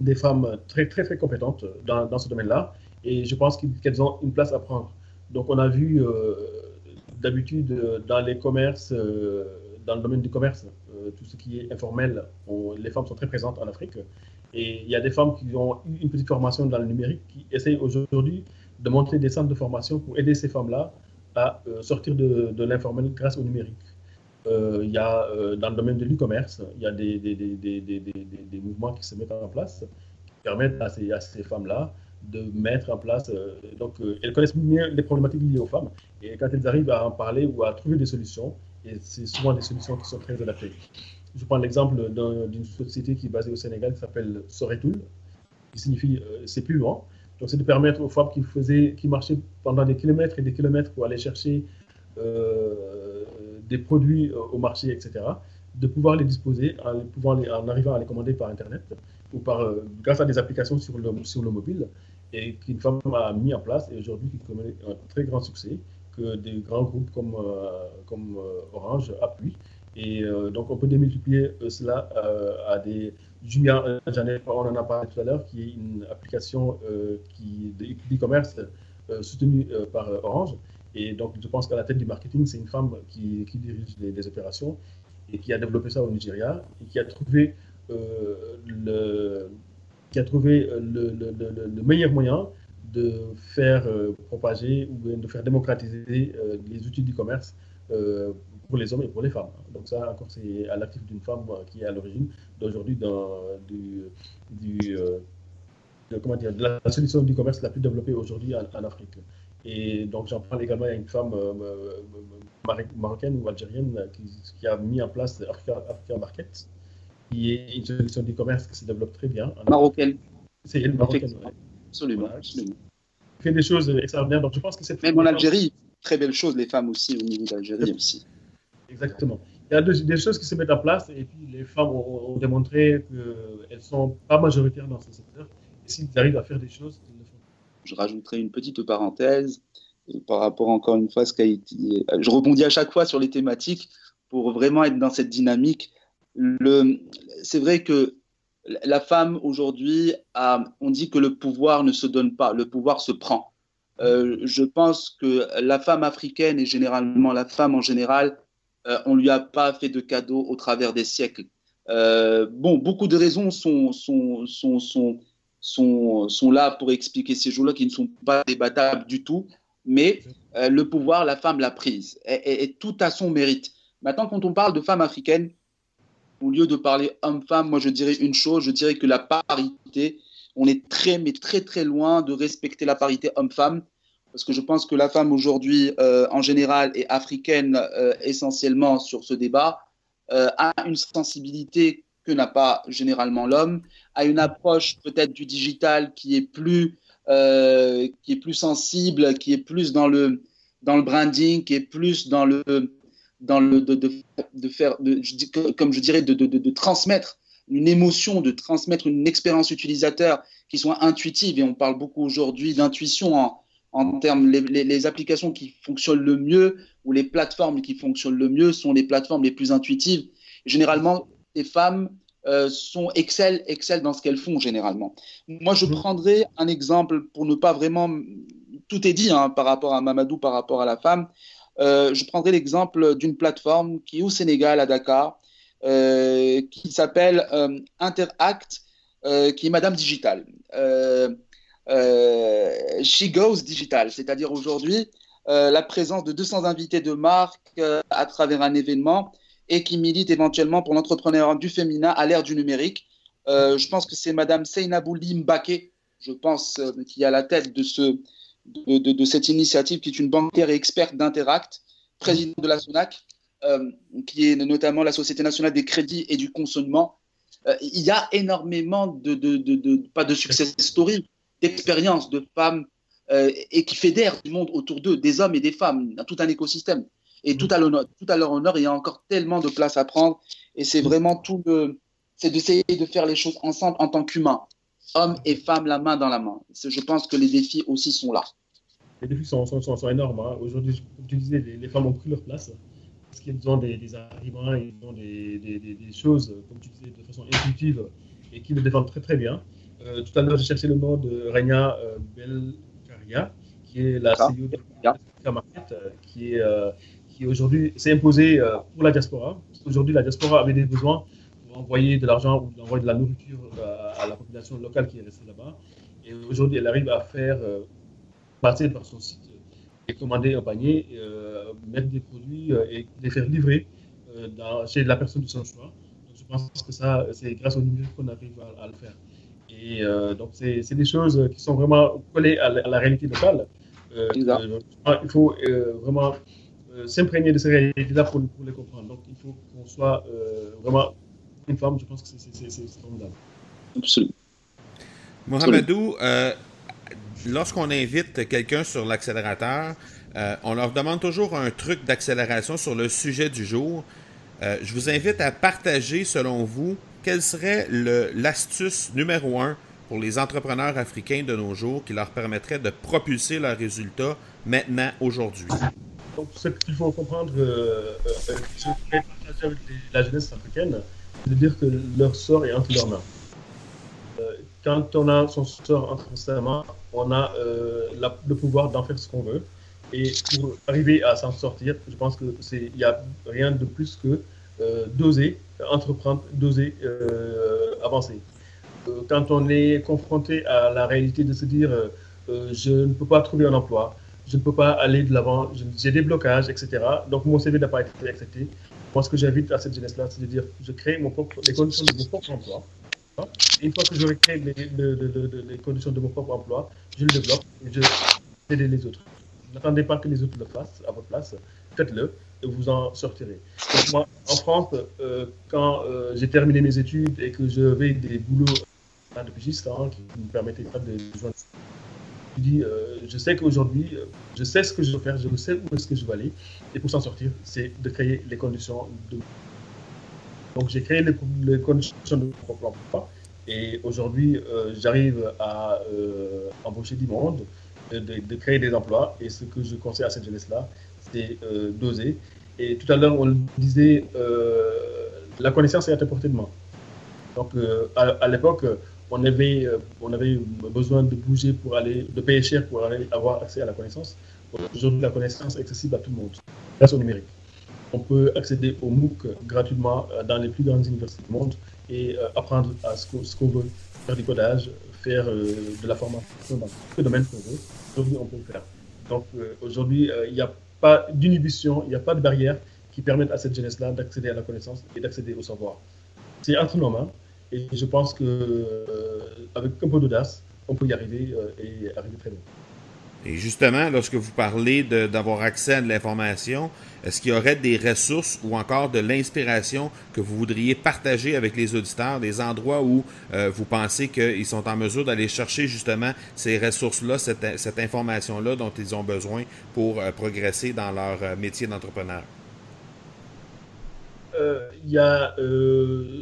Speaker 3: des femmes très, très, très compétentes dans, dans ce domaine-là et je pense qu'elles ont une place à prendre. Donc, on a vu euh, d'habitude dans les commerces, dans le domaine du commerce, tout ce qui est informel, les femmes sont très présentes en Afrique. Et il y a des femmes qui ont eu une petite formation dans le numérique qui essayent aujourd'hui de monter des centres de formation pour aider ces femmes-là à euh, sortir de, de grâce au numérique. Euh, il y a, euh, dans le domaine de l'e-commerce, il y a des, des, des, des, mouvements qui se mettent en place qui permettent à ces, à ces femmes-là de mettre en place. donc, elles connaissent mieux les problématiques liées aux femmes. Et quand elles arrivent à en parler ou à trouver des solutions, et c'est souvent des solutions qui sont très adaptées. Je prends l'exemple d'une société qui est basée au Sénégal qui s'appelle Soretoul, qui signifie c'est plus loin. Donc, c'est de permettre aux femmes qui, faisaient, qui marchaient pendant des kilomètres et des kilomètres pour aller chercher euh, des produits euh, au marché, etc., de pouvoir les disposer en, arrivant à les commander par Internet ou par, euh, grâce à des applications sur le, sur le mobile et qu'une femme a mis en place et aujourd'hui qui connaît un très grand succès que des grands groupes comme, comme Orange appuient. Et donc, on peut démultiplier cela à des Julien euh, on en a parlé tout à l'heure, qui est une application euh, d'e-commerce euh, soutenue par Orange. Et donc, je pense qu'à la tête du marketing, c'est une femme qui, dirige les, opérations et qui a développé ça au Nigeria et qui a trouvé le, qui meilleur moyen de faire propager ou de faire démocratiser les outils d'e-commerce pour les hommes et pour les femmes. Donc ça, encore, c'est à l'actif d'une femme qui est à l'origine d'aujourd'hui du, du euh, de, comment dire, de la solution du commerce la plus développée aujourd'hui en, Afrique. Et donc j'en parle également à une femme euh, euh, marocaine ou algérienne qui, a mis en place Africa, Market, qui est une solution du commerce qui se développe très bien.
Speaker 4: Marocaine.
Speaker 3: C'est elle, marocaine.
Speaker 4: Absolument, absolument.
Speaker 3: fait des choses extraordinaires. Donc je pense que c'est
Speaker 4: même en Algérie, très belle chose les femmes aussi au niveau d'Algérie aussi.
Speaker 3: Exactement. Il y a des, choses qui se mettent en place et puis les femmes ont, démontré qu'elles ne sont pas majoritaires dans ce secteur. Et s'ils arrivent à faire des choses, ils le font.
Speaker 4: Je rajouterai une petite parenthèse. par rapport encore une fois à ce qu'a été. Je rebondis à chaque fois sur les thématiques pour vraiment être dans cette dynamique. C'est vrai que la femme aujourd'hui, on dit que le pouvoir ne se donne pas, le pouvoir se prend. Euh, je pense que la femme africaine et généralement la femme en général, euh, on ne lui a pas fait de cadeaux au travers des siècles. Euh, bon, beaucoup de raisons sont, sont, sont, sont, sont, là pour expliquer ces jours-là qui ne sont pas débattables du tout, mais le pouvoir, la femme l'a prise et, et, tout à son mérite. Maintenant, quand on parle de femmes africaines, au lieu de parler homme-femme, moi je dirais une chose, je dirais que la parité, on est très, mais très, très loin de respecter la parité homme-femme, parce que je pense que la femme aujourd'hui, euh, en général, est africaine euh, essentiellement sur ce débat, euh, a une sensibilité que n'a pas généralement l'homme, a une approche peut-être du digital qui est plus, qui est plus sensible, qui est plus dans le, dans le branding, qui est plus dans le dans le, de, de, faire, de, comme je dirais, de, transmettre une émotion, de transmettre une expérience utilisateur qui soit intuitive. Et on parle beaucoup aujourd'hui d'intuition en, en termes, les, les, applications qui fonctionnent le mieux ou les plateformes qui fonctionnent le mieux sont les plateformes les plus intuitives. Généralement, les femmes euh, sont excellent, excellent dans ce qu'elles font généralement. Moi, je mmh. prendrai un exemple pour ne pas vraiment. Tout est dit hein, par rapport à Mamadou, par rapport à la femme. Euh, je prendrai l'exemple d'une plateforme qui est au Sénégal, à Dakar, euh, qui s'appelle euh, Interact, qui est Madame Digital. She Goes Digital, c'est-à-dire aujourd'hui la présence de 200 invités de marque à travers un événement et qui milite éventuellement pour l'entrepreneuriat du féminin à l'ère du numérique. je pense que c'est Madame Seynabou Limbake, je pense, qui est à la tête de ce, de, cette initiative qui est une banquière et experte d'Interact, présidente de la SONAC, euh, qui est notamment la Société nationale des crédits et du consommement. Euh, il y a énormément de, de pas de success story, d'expériences de femmes euh, et qui fédèrent du monde autour d'eux, des hommes et des femmes, dans tout un écosystème. Et tout à, tout à leur honneur, il y a encore tellement de place à prendre. Et c'est vraiment tout le. C'est d'essayer de faire les choses ensemble en tant qu'humains hommes et femmes la main dans la main. Je pense que les défis aussi sont là.
Speaker 3: Les défis sont, sont, énormes. Hein. Aujourd'hui, tu disais, les, femmes ont pris leur place parce qu'elles ont des, des, arguments, ils ont des, des, choses, comme tu disais, de façon intuitive et qui le défendent très très bien. Euh, tout à l'heure, j'ai cherché le nom de Regna euh, Belcaria, qui est la CEO de la Market, euh, qui, est, qui aujourd'hui s'est imposée pour la diaspora. Aujourd'hui, la diaspora avait des besoins envoyer de l'argent ou d'envoyer de la nourriture euh, à, la population locale qui est restée là-bas. Et aujourd'hui, elle arrive à faire euh, passer par son site et commander un panier, euh, mettre des produits et les faire livrer dans, chez la personne de son choix. Donc, je pense que ça, c'est grâce au numérique qu'on arrive à, le faire. Et donc, c'est des choses qui sont vraiment collées à la, réalité locale. il faut vraiment s'imprégner de ces réalités-là pour, pour, les comprendre. Donc, il faut qu'on soit vraiment une femme, je pense que c'est formidable.
Speaker 4: Absolument.
Speaker 1: Mohamedou, euh, lorsqu'on invite quelqu'un sur l'accélérateur, euh, on leur demande toujours un truc d'accélération sur le sujet du jour. Euh, je vous invite à partager, selon vous, quelle serait l'astuce numéro un pour les entrepreneurs africains de nos jours qui leur permettrait de propulser leurs résultats maintenant, aujourd'hui?
Speaker 3: Donc, ce qu'il faut comprendre, euh, avec la jeunesse africaine, de dire que leur sort est entre leurs mains. Euh, quand on a son sort entre ses mains, on a euh, le pouvoir d'en faire ce qu'on veut. Et pour arriver à s'en sortir, je pense qu'il n'y a rien de plus que euh, d'oser entreprendre, d'oser avancer. quand on est confronté à la réalité de se dire je ne peux pas trouver un emploi, je ne peux pas aller de l'avant, j'ai des blocages, etc. Donc mon CV n'a pas été accepté. Moi, ce que j'invite à cette jeunesse-là, c'est de dire je crée mon propre, les conditions de mon propre emploi. Une fois que j'aurai créé les, les, conditions de mon propre emploi, je le développe et je aide les autres. N'attendez pas que les autres le fassent à votre place. Faites-le vous en sortirez. Moi, en France, euh, quand euh, j'ai terminé mes études et que j'avais des boulots de pigiste hein, qui ne me permettaient pas de joindre je dis, euh, je sais qu'aujourd'hui, euh, je sais ce que je veux faire, je sais où est-ce que je vais aller. Et pour s'en sortir, c'est de créer les conditions de. Donc j'ai créé les, conditions de mon emploi. Et aujourd'hui, j'arrive à embaucher du monde. de, créer des emplois. Et ce que je conseille à cette jeunesse-là, c'est d'oser. Et tout à l'heure, on disait, la connaissance est à ta portée de main. Donc, à, l'époque, on avait, on avait besoin de bouger pour aller, de payer cher pour aller avoir accès à la connaissance. Aujourd'hui, la connaissance est accessible à tout le monde, grâce au numérique. On peut accéder au MOOC gratuitement dans les plus grandes universités du monde et apprendre à ce qu'on veut, faire du codage, faire euh, de la formation dans le domaine qu'on veut. Aujourd'hui, on peut le faire. Donc, euh, aujourd'hui, euh, il n'y a pas d'inhibition, il n'y a pas de barrière qui permettent à cette jeunesse-là d'accéder à la connaissance et d'accéder au savoir. C'est entre nos mains et je pense qu'avec un peu d'audace, on peut y arriver et arriver très loin.
Speaker 1: Et justement, lorsque vous parlez d'avoir accès à de l'information, est-ce qu'il y aurait des ressources ou encore de l'inspiration que vous voudriez partager avec les auditeurs, des endroits où euh, vous pensez qu'ils sont en mesure d'aller chercher justement ces ressources-là, cette, information-là dont ils ont besoin pour euh, progresser dans leur euh, métier d'entrepreneur?
Speaker 3: Il y a,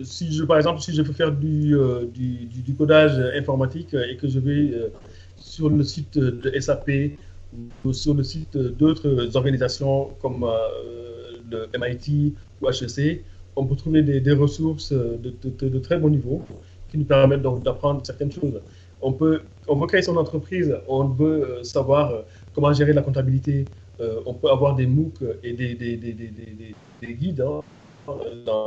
Speaker 3: si je, par exemple, si je veux faire du, du, du codage informatique et que je vais sur le site de SAP ou sur le site d'autres organisations comme euh, le MIT ou HEC, on peut trouver des, ressources de, très bon niveau qui nous permettent d'apprendre certaines choses. On peut, on veut créer son entreprise, on veut euh, savoir euh, comment gérer la comptabilité, on peut avoir des MOOC et des, des, guides hein,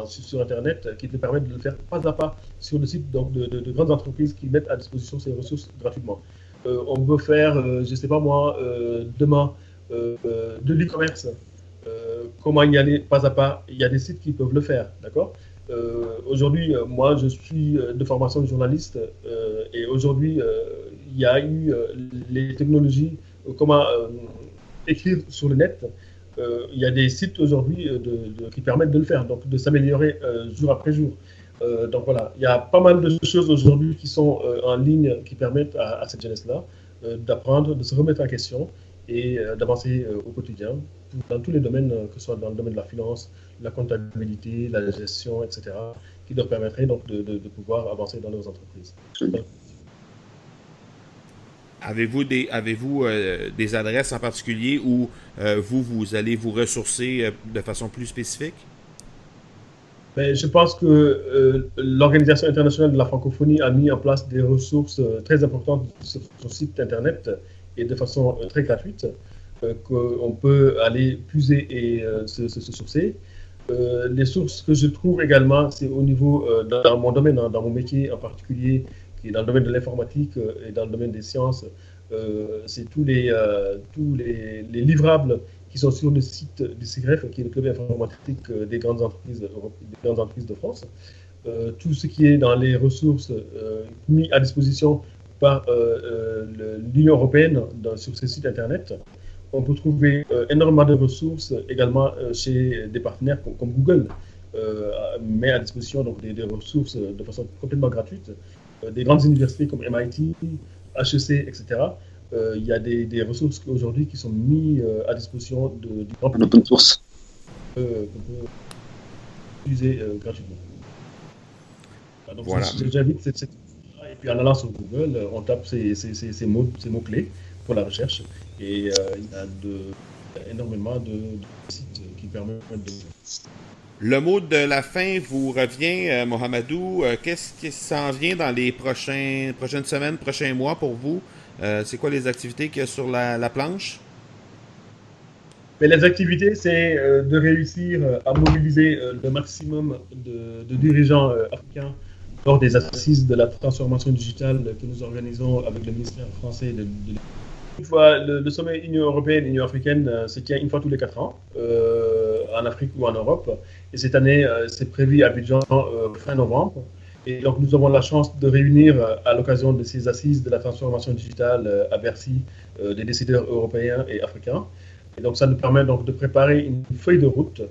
Speaker 3: sur Internet qui te permettent de le faire pas à pas sur le site donc, de, grandes entreprises qui mettent à disposition ces ressources gratuitement. Euh, on veut faire, euh, je ne sais pas moi, euh, demain, de l'e-commerce. comment y aller pas à pas? Il y a des sites qui peuvent le faire, d'accord? Aujourd'hui, moi, je suis de formation journaliste et aujourd'hui, il y a eu les technologies, comment écrire sur le net. il y a des sites aujourd'hui qui permettent de le faire, donc de s'améliorer jour après jour. Euh, donc voilà, il y a pas mal de choses aujourd'hui qui sont euh, en ligne qui permettent à, cette jeunesse-là euh, d'apprendre, de se remettre en question et d'avancer au quotidien dans tous les domaines, que ce soit dans le domaine de la finance, la comptabilité, la gestion, etc., qui leur permettraient donc de, pouvoir avancer dans leurs entreprises.
Speaker 1: Avez-vous des, avez -vous, des adresses en particulier où vous, vous allez vous ressourcer de façon plus spécifique?
Speaker 3: Je pense que euh, l'Organisation internationale de la francophonie a mis en place des ressources euh, très importantes sur son site internet et de façon euh, très gratuite, qu'on peut aller puiser et se, sourcer. les sources que je trouve également, c'est au niveau, dans mon domaine, hein, dans mon métier en particulier, qui est dans le domaine de l'informatique et dans le domaine des sciences, c'est tous, les, tous les, les livrables qui sont sur le site du CIGREF, qui est le club informatique euh, des grandes entreprises, de France. Euh, tout ce qui est dans les ressources euh, mis à disposition par l'Union européenne sur ces sites Internet. On peut trouver énormément de ressources également chez des partenaires comme, Google, met à disposition donc, des, ressources de façon complètement gratuite. des grandes universités comme MIT, HEC, etc. Euh, il y a des, ressources aujourd'hui qui sont mises euh, à disposition de, du
Speaker 4: grand open source.
Speaker 3: Euh, qu'on peut utiliser gratuitement. donc voilà. j'invite cette, cette, et puis en allant sur Google, on tape ces, ces, ces, mots, ces mots clés pour la recherche et il y a de, énormément de, sites qui permettent de
Speaker 1: le mot de la fin vous revient, Mohamedou. Qu'est-ce qui s'en vient dans les prochains, prochaines semaines, prochains mois pour vous? Euh, c'est quoi les activités qu'il y a sur la, planche?
Speaker 3: Mais les activités, c'est euh, de réussir euh, à mobiliser le maximum de, dirigeants africains lors des assises de la transformation digitale que nous organisons avec le ministère français de, une fois, le, sommet Union européenne, Union africaine se tient une fois tous les quatre ans, en Afrique ou en Europe. Et cette année, c'est prévu à Abidjan fin novembre. Et donc, nous avons la chance de réunir, euh, à l'occasion de ces assises de la transformation digitale euh, à Bercy, euh, des décideurs européens et africains. Et donc, ça nous permet donc de préparer une feuille de route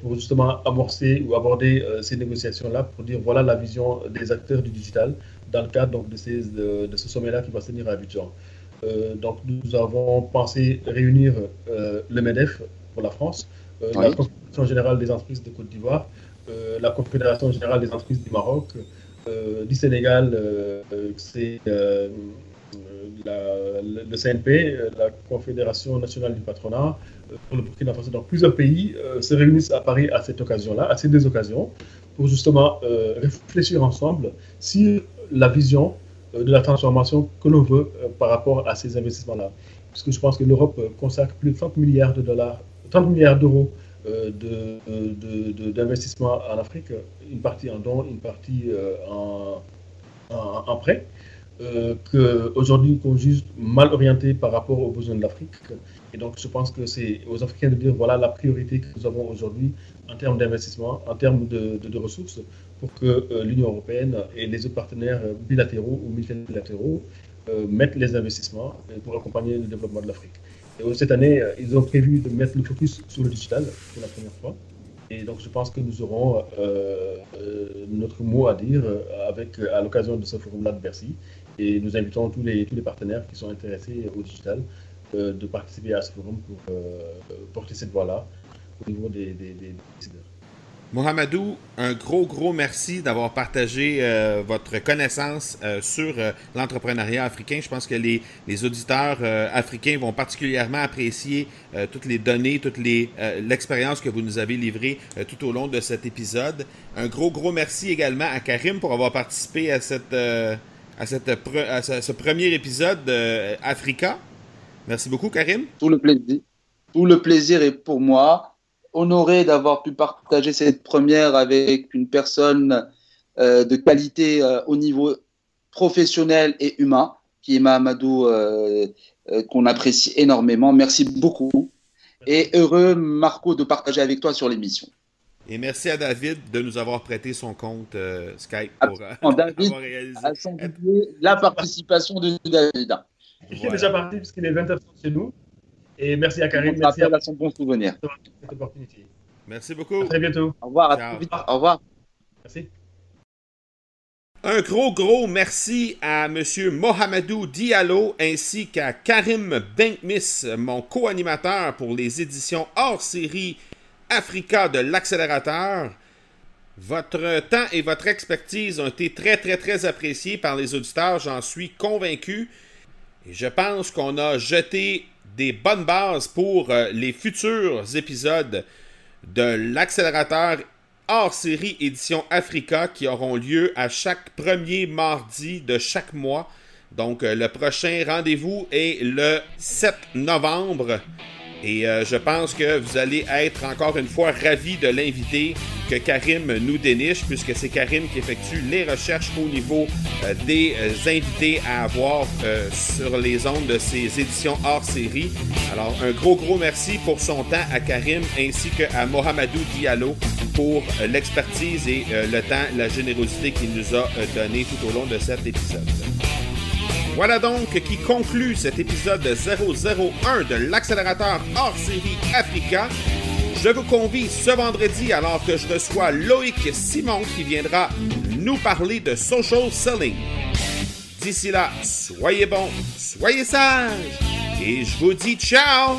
Speaker 3: pour justement amorcer ou aborder ces négociations-là, pour dire voilà la vision des acteurs du digital dans le cadre donc, de, ces, de, ce sommet-là qui va se tenir à Abidjan. donc, nous avons pensé réunir le MEDEF pour la France, la Confédération générale des entreprises de Côte d'Ivoire, la Confédération générale des entreprises du Maroc, euh, du Sénégal, euh, c'est le CNP, la Confédération nationale du patronat, pour le Burkina Faso, dans plusieurs pays, se réunissent à Paris à cette occasion-là, à ces deux occasions, pour justement réfléchir ensemble sur la vision de la transformation que l'on veut par rapport à ces investissements-là. Parce que je pense que l'Europe consacre plus de 30 milliards de dollars, 30 milliards d'euros d'investissement en Afrique, une partie en dons, une partie en, en, prêt, euh, qu'aujourd'hui qu'on juge mal orienté par rapport aux besoins de l'Afrique. Et donc je pense que c'est aux Africains de dire voilà la priorité que nous avons aujourd'hui en termes d'investissement, en termes de, ressources, pour que euh, l'Union européenne et les autres partenaires bilatéraux ou multilatéraux euh, mettent les investissements pour accompagner le développement de l'Afrique. Et cette année, ils ont prévu de mettre le focus sur le digital pour la première fois. Et donc, je pense que nous aurons euh, euh, notre mot à dire euh, à l'occasion de ce forum-là de Bercy. Et nous invitons tous les, partenaires qui sont intéressés au digital de participer à ce forum pour porter cette voix-là au niveau des décideurs.
Speaker 1: Mohamedou, un gros, gros merci d'avoir partagé euh, votre connaissance euh, sur euh, l'entrepreneuriat africain. Je pense que les, les auditeurs africains vont particulièrement apprécier toutes les données, toute l'expérience que vous nous avez livrée tout au long de cet épisode. Un gros, gros merci également à Karim pour avoir participé à, cette, à, cette à ce, premier épisode Africa. Merci beaucoup, Karim.
Speaker 4: Tout le plaisir. Tout le plaisir est pour moi honoré d'avoir pu partager cette première avec une personne euh, de qualité euh, au niveau professionnel et humain, qui est Mahamadou, euh, qu'on apprécie énormément. Merci beaucoup. Et heureux, Marco, de partager avec toi sur l'émission.
Speaker 1: Et merci à David de nous avoir prêté son compte Skype pour
Speaker 4: David avoir réalisé. la participation de David.
Speaker 3: Il est déjà parti puisqu'il est 20h chez nous. Et merci à Karim. Merci
Speaker 4: à son bon souvenir.
Speaker 1: Merci beaucoup. À
Speaker 3: très bientôt.
Speaker 4: Au revoir. À vite. Au revoir.
Speaker 3: Merci.
Speaker 1: Un gros, gros merci à M. Mohamedou Diallo ainsi qu'à Karim Benkmis, mon co-animateur pour les éditions hors série Africa de l'accélérateur. Votre temps et votre expertise ont été très, très, très appréciés par les auditeurs, j'en suis convaincu. Et je pense qu'on a jeté des bonnes bases pour euh, les futurs épisodes de l'accélérateur hors série édition Africa qui auront lieu à chaque premier mardi de chaque mois. Donc euh, le prochain rendez-vous est le 7 novembre et euh, je pense que vous allez être encore une fois ravis de l'invité que Karim nous déniche, puisque c'est Karim qui effectue les recherches au niveau euh, des euh, invités à avoir sur les ondes de ces éditions hors série. Alors, un gros, gros merci pour son temps à Karim ainsi qu'à Mohamedou Diallo pour l'expertise et le temps, la générosité qu'il nous a donné tout au long de cet épisode. Voilà donc qui conclut cet épisode 001 de l'accélérateur hors série Africa. Je vous convie ce vendredi alors que je reçois Loïc Simon qui viendra nous parler de social selling. D'ici là, soyez bons, soyez sages et je vous dis ciao